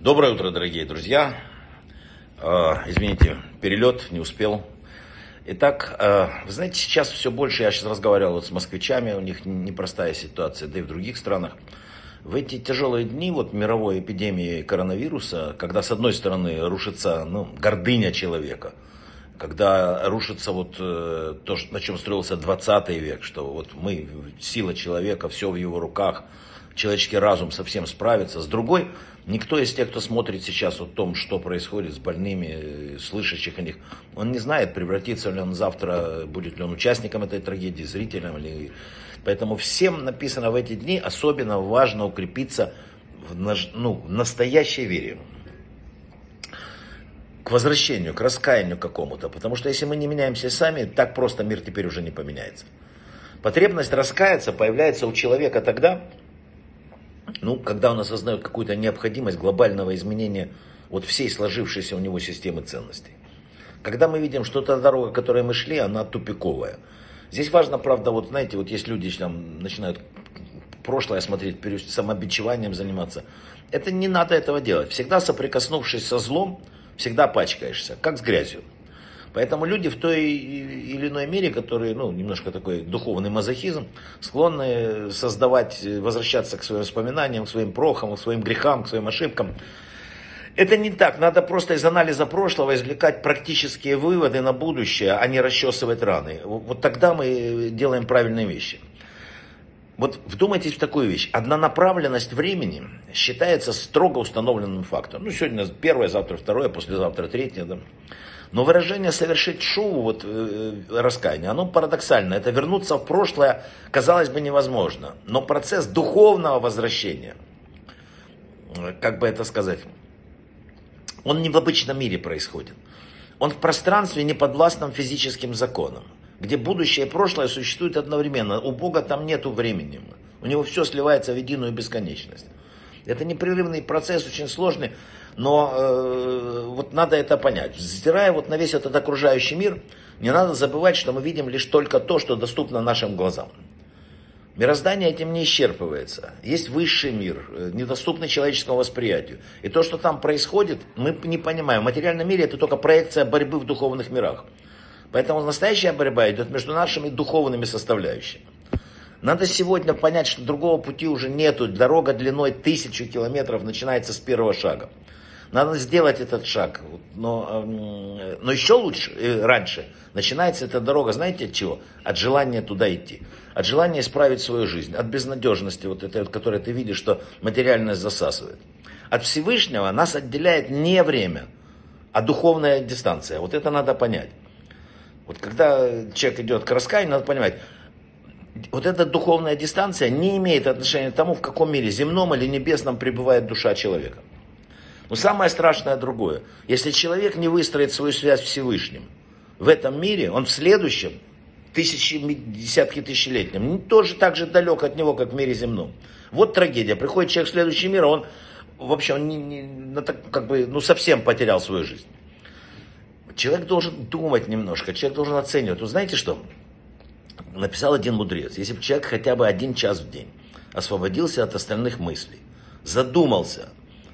Доброе утро, дорогие друзья. Э, извините, перелет не успел. Итак, э, вы знаете, сейчас все больше, я сейчас разговаривал вот с москвичами, у них непростая ситуация, да и в других странах. В эти тяжелые дни вот мировой эпидемии коронавируса, когда с одной стороны рушится ну, гордыня человека, когда рушится вот э, то, на чем строился 20 век, что вот мы, сила человека, все в его руках – человеческий разум совсем справится. С другой, никто из тех, кто смотрит сейчас о том, что происходит с больными, слышащих о них, он не знает, превратится ли он завтра, будет ли он участником этой трагедии, зрителем. Или... Поэтому всем написано в эти дни, особенно важно укрепиться в ну, настоящей вере к возвращению, к раскаянию какому-то. Потому что если мы не меняемся сами, так просто мир теперь уже не поменяется. Потребность раскаяться появляется у человека тогда, ну, когда он осознает какую-то необходимость глобального изменения вот всей сложившейся у него системы ценностей. Когда мы видим, что та дорога, которой мы шли, она тупиковая. Здесь важно, правда, вот знаете, вот есть люди там начинают прошлое смотреть, самобичеванием заниматься. Это не надо этого делать. Всегда соприкоснувшись со злом, всегда пачкаешься, как с грязью. Поэтому люди в той или иной мере, которые, ну, немножко такой духовный мазохизм, склонны создавать, возвращаться к своим воспоминаниям, к своим прохам, к своим грехам, к своим ошибкам. Это не так. Надо просто из анализа прошлого извлекать практические выводы на будущее, а не расчесывать раны. Вот тогда мы делаем правильные вещи. Вот вдумайтесь в такую вещь. Однонаправленность времени считается строго установленным фактом. Ну, сегодня первое, завтра второе, послезавтра третье. Да? Но выражение совершить шоу, вот э, раскаяние, оно парадоксально. Это вернуться в прошлое, казалось бы, невозможно. Но процесс духовного возвращения, как бы это сказать, он не в обычном мире происходит. Он в пространстве, не подвластном физическим законам, где будущее и прошлое существуют одновременно. У Бога там нету времени. У него все сливается в единую бесконечность. Это непрерывный процесс, очень сложный, но э, вот надо это понять. Взирая вот на весь этот окружающий мир, не надо забывать, что мы видим лишь только то, что доступно нашим глазам. Мироздание этим не исчерпывается. Есть высший мир, э, недоступный человеческому восприятию. И то, что там происходит, мы не понимаем. В материальном мире это только проекция борьбы в духовных мирах. Поэтому настоящая борьба идет между нашими духовными составляющими. Надо сегодня понять, что другого пути уже нету. Дорога длиной тысячу километров начинается с первого шага. Надо сделать этот шаг. Но, но еще лучше, э, раньше, начинается эта дорога, знаете от чего? От желания туда идти. От желания исправить свою жизнь. От безнадежности, вот этой, вот, которой ты видишь, что материальность засасывает. От Всевышнего нас отделяет не время, а духовная дистанция. Вот это надо понять. Вот когда человек идет к раскаянию, надо понимать, вот эта духовная дистанция не имеет отношения к тому, в каком мире, земном или небесном, пребывает душа человека. Но самое страшное другое. Если человек не выстроит свою связь с Всевышним в этом мире, он в следующем, тысячи, десятки тысячелетнем, тоже так же далек от него, как в мире земном. Вот трагедия. Приходит человек в следующий мир, а он вообще он не, не, как бы, ну, совсем потерял свою жизнь. Человек должен думать немножко, человек должен оценивать. Вы знаете что? написал один мудрец, если бы человек хотя бы один час в день освободился от остальных мыслей, задумался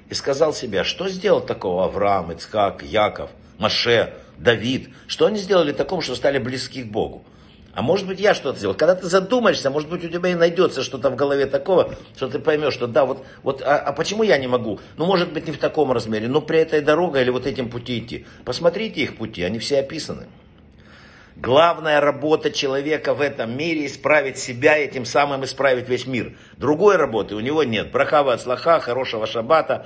и сказал себе, что сделал такого Авраам, Ицхак, Яков, Маше, Давид, что они сделали такого, что стали близки к Богу? А может быть я что-то сделал. Когда ты задумаешься, может быть у тебя и найдется что-то в голове такого, что ты поймешь, что да, вот, вот а, а почему я не могу? Ну, может быть, не в таком размере, но при этой дороге или вот этим пути идти. Посмотрите их пути, они все описаны. Главная работа человека в этом мире исправить себя и тем самым исправить весь мир. Другой работы у него нет. Брахава от слаха, хорошего шаббата,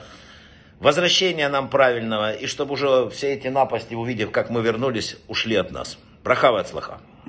возвращения нам правильного, и чтобы уже все эти напасти, увидев, как мы вернулись, ушли от нас. Брахава от слаха.